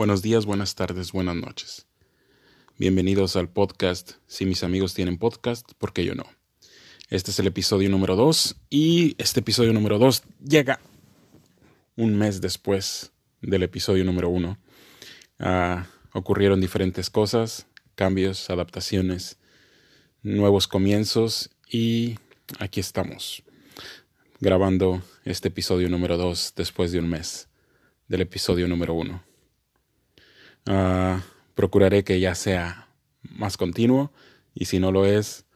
Buenos días, buenas tardes, buenas noches. Bienvenidos al podcast Si mis amigos tienen podcast, ¿por qué yo no? Este es el episodio número 2 y este episodio número 2 llega un mes después del episodio número 1. Ah, ocurrieron diferentes cosas, cambios, adaptaciones, nuevos comienzos y aquí estamos grabando este episodio número 2 después de un mes del episodio número 1. Ah, procuraré que ya sea más continuo y si no lo es,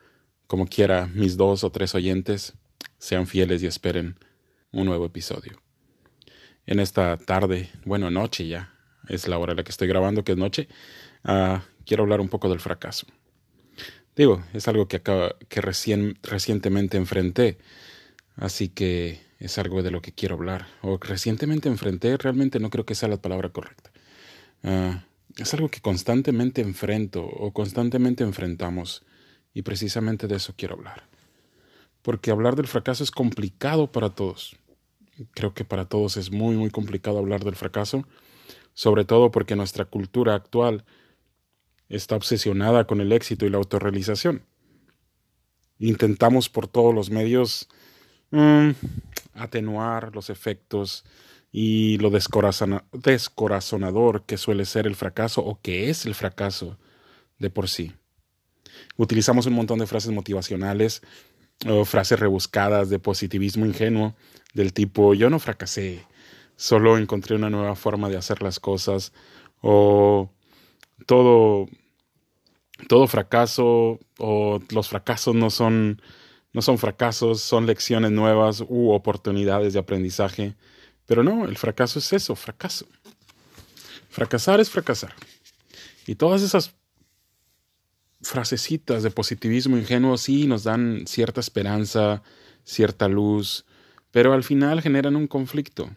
como quiera, mis dos o tres oyentes sean fieles y esperen un nuevo episodio. En esta tarde, bueno, noche ya, es la hora en la que estoy grabando, que es noche, uh, quiero hablar un poco del fracaso. Digo, es algo que, acaba, que recién, recientemente enfrenté, así que es algo de lo que quiero hablar. O recientemente enfrenté, realmente no creo que sea la palabra correcta. Ah, es algo que constantemente enfrento o constantemente enfrentamos y precisamente de eso quiero hablar. Porque hablar del fracaso es complicado para todos. Creo que para todos es muy, muy complicado hablar del fracaso, sobre todo porque nuestra cultura actual está obsesionada con el éxito y la autorrealización. Intentamos por todos los medios mm, atenuar los efectos y lo descorazonador que suele ser el fracaso o que es el fracaso de por sí. Utilizamos un montón de frases motivacionales o frases rebuscadas de positivismo ingenuo del tipo yo no fracasé, solo encontré una nueva forma de hacer las cosas o todo todo fracaso o los fracasos no son no son fracasos, son lecciones nuevas u oportunidades de aprendizaje. Pero no, el fracaso es eso, fracaso. Fracasar es fracasar. Y todas esas frasecitas de positivismo ingenuo sí nos dan cierta esperanza, cierta luz, pero al final generan un conflicto.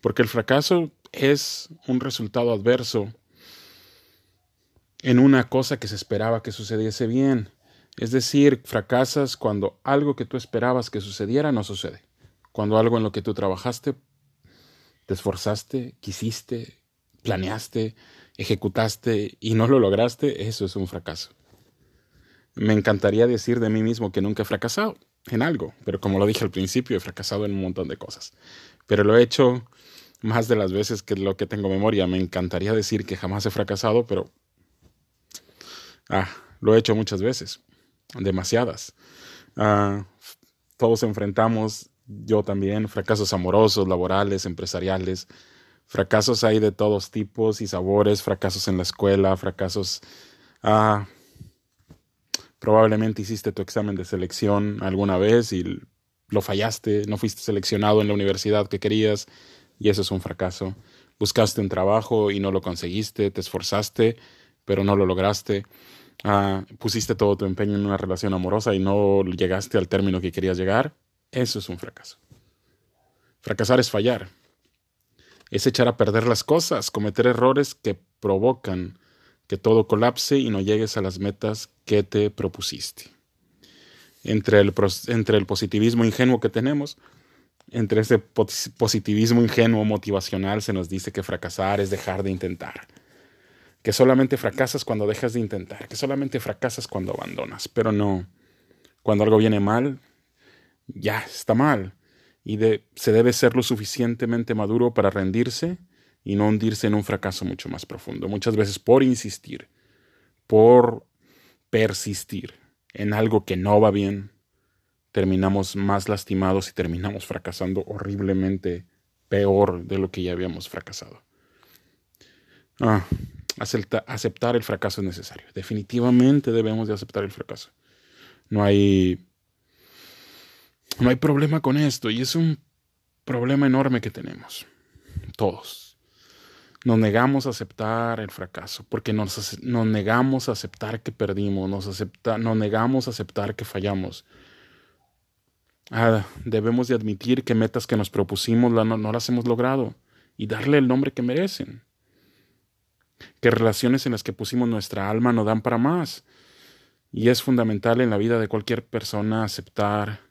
Porque el fracaso es un resultado adverso en una cosa que se esperaba que sucediese bien. Es decir, fracasas cuando algo que tú esperabas que sucediera no sucede. Cuando algo en lo que tú trabajaste te esforzaste, quisiste, planeaste, ejecutaste y no lo lograste, eso es un fracaso. Me encantaría decir de mí mismo que nunca he fracasado en algo, pero como lo dije al principio, he fracasado en un montón de cosas. Pero lo he hecho más de las veces que lo que tengo memoria. Me encantaría decir que jamás he fracasado, pero... Ah, lo he hecho muchas veces, demasiadas. Ah, todos enfrentamos yo también, fracasos amorosos, laborales, empresariales, fracasos hay de todos tipos y sabores, fracasos en la escuela, fracasos... Ah, probablemente hiciste tu examen de selección alguna vez y lo fallaste, no fuiste seleccionado en la universidad que querías y eso es un fracaso. Buscaste un trabajo y no lo conseguiste, te esforzaste, pero no lo lograste. Ah, pusiste todo tu empeño en una relación amorosa y no llegaste al término que querías llegar. Eso es un fracaso. Fracasar es fallar. Es echar a perder las cosas, cometer errores que provocan que todo colapse y no llegues a las metas que te propusiste. Entre el, entre el positivismo ingenuo que tenemos, entre ese positivismo ingenuo motivacional se nos dice que fracasar es dejar de intentar, que solamente fracasas cuando dejas de intentar, que solamente fracasas cuando abandonas, pero no, cuando algo viene mal, ya está mal y se debe ser lo suficientemente maduro para rendirse y no hundirse en un fracaso mucho más profundo. Muchas veces por insistir, por persistir en algo que no va bien, terminamos más lastimados y terminamos fracasando horriblemente peor de lo que ya habíamos fracasado. Ah, aceptar el fracaso es necesario. Definitivamente debemos de aceptar el fracaso. No hay no hay problema con esto y es un problema enorme que tenemos, todos. Nos negamos a aceptar el fracaso porque nos, negamos a aceptar que perdimos, nos, acepta, nos negamos a aceptar que fallamos. Ah, debemos de admitir que metas que nos propusimos no, no las hemos logrado y darle el nombre que merecen. Que relaciones en las que pusimos nuestra alma no dan para más. Y es fundamental en la vida de cualquier persona aceptar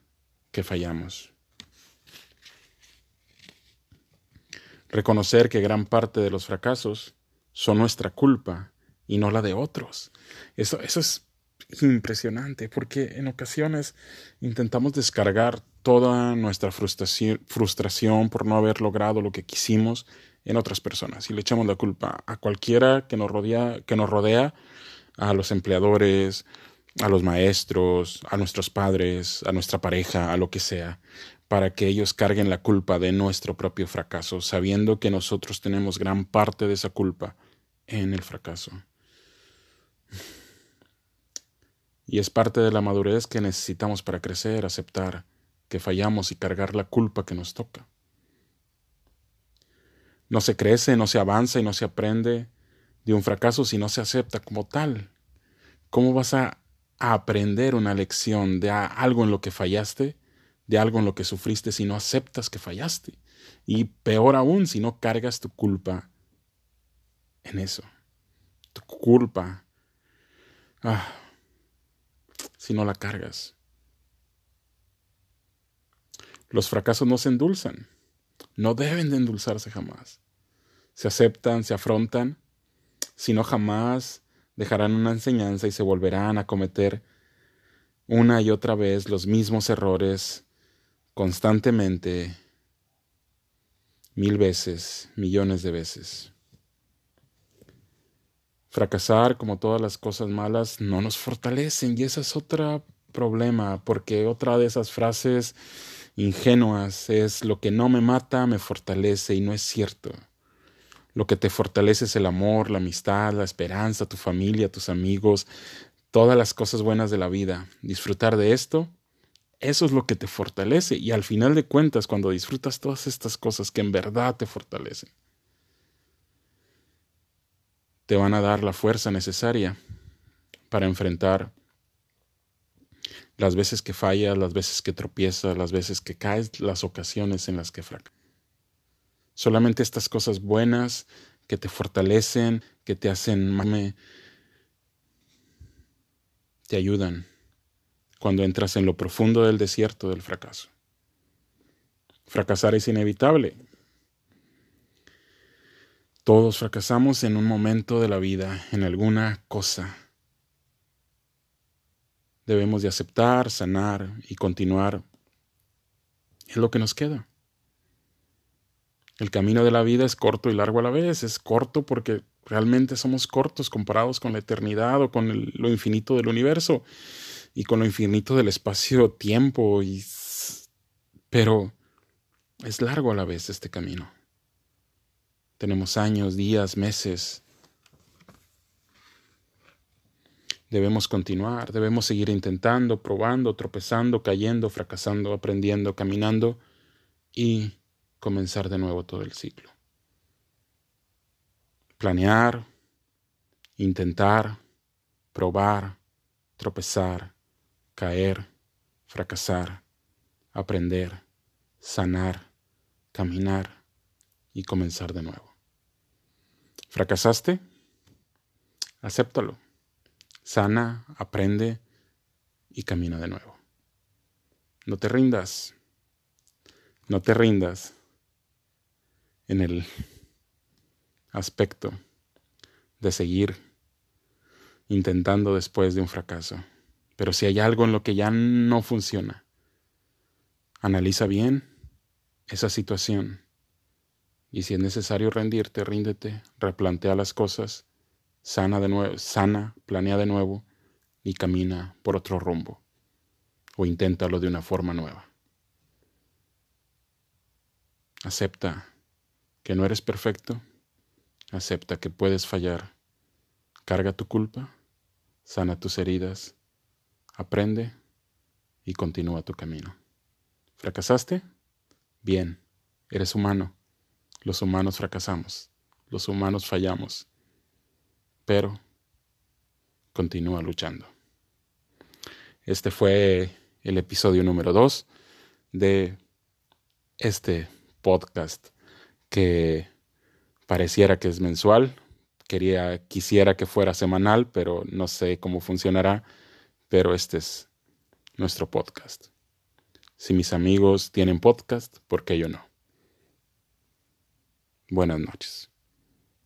que fallamos. Reconocer que gran parte de los fracasos son nuestra culpa y no la de otros. Eso, eso es impresionante porque en ocasiones intentamos descargar toda nuestra frustración, por no haber logrado lo que quisimos en otras personas y le echamos la culpa a cualquiera que nos rodea, que nos rodea a los empleadores, a los maestros, a nuestros padres, a nuestra pareja, a lo que sea, para que ellos carguen la culpa de nuestro propio fracaso, sabiendo que nosotros tenemos gran parte de esa culpa en el fracaso. Y es parte de la madurez que necesitamos para crecer, aceptar que fallamos y cargar la culpa que nos toca. No se crece, no se avanza y no se aprende de un fracaso si no se acepta como tal. ¿Cómo vas a, aprender una lección de algo en lo que fallaste, de algo en lo que sufriste si no aceptas que fallaste? Y peor aún si no cargas tu culpa en eso. Tu culpa. Ah, si no la cargas. Los fracasos no se endulzan, no deben de endulzarse jamás. Se aceptan, se afrontan, si no jamás dejarán una enseñanza y se volverán a cometer una y otra vez los mismos errores constantemente, mil veces, millones de veces. Fracasar, como todas las cosas malas, no nos fortalecen y ese es otro problema, porque otra de esas frases ingenuas es lo que no me mata me fortalece y no es cierto. Lo que te fortalece es el amor, la amistad, la esperanza, tu familia, tus amigos, todas las cosas buenas de la vida. Disfrutar de esto, eso es lo que te fortalece y al final de cuentas cuando disfrutas todas estas cosas que en verdad te fortalecen, te van a dar la fuerza necesaria para enfrentar las veces que fallas, las veces que tropiezas, las veces que caes, las ocasiones en las que fracasas. Solamente estas cosas buenas que te fortalecen, que te hacen mame, te ayudan cuando entras en lo profundo del desierto del fracaso. Fracasar es inevitable. Todos fracasamos en un momento de la vida, en alguna cosa debemos de aceptar, sanar y continuar. Es lo que nos queda. El camino de la vida es corto y largo a la vez. Es corto porque realmente somos cortos comparados con la eternidad o con lo infinito del universo y con lo infinito del espacio-tiempo. Pero es largo a la vez este camino. Tenemos años, días, meses, Debemos continuar, debemos seguir intentando, probando, tropezando, cayendo, fracasando, aprendiendo, caminando y comenzar de nuevo todo el ciclo. Planear, intentar, probar, tropezar, caer, fracasar, aprender, sanar, caminar y comenzar de nuevo. ¿Fracasaste? Acéptalo sana, aprende y camina de nuevo. No te rindas, no te rindas en el aspecto de seguir intentando después de un fracaso. Pero si hay algo en lo que ya no funciona, analiza bien esa situación y si es necesario rendirte, ríndete, replantea las cosas sana de nuevo, sana, planea de nuevo y camina por otro rumbo o inténtalo de una forma nueva. Acepta que no eres perfecto, acepta que puedes fallar, carga tu culpa, sana tus heridas, aprende y continúa tu camino. ¿Fracasaste? Bien, eres humano. Los humanos fracasamos, los humanos fallamos pero continúa luchando. Este fue el episodio número 2 de este podcast que pareciera que es mensual. Quería, quisiera que fuera semanal, pero no sé cómo funcionará. Pero este es nuestro podcast. Si mis amigos tienen podcast, ¿por qué yo no? Buenas noches.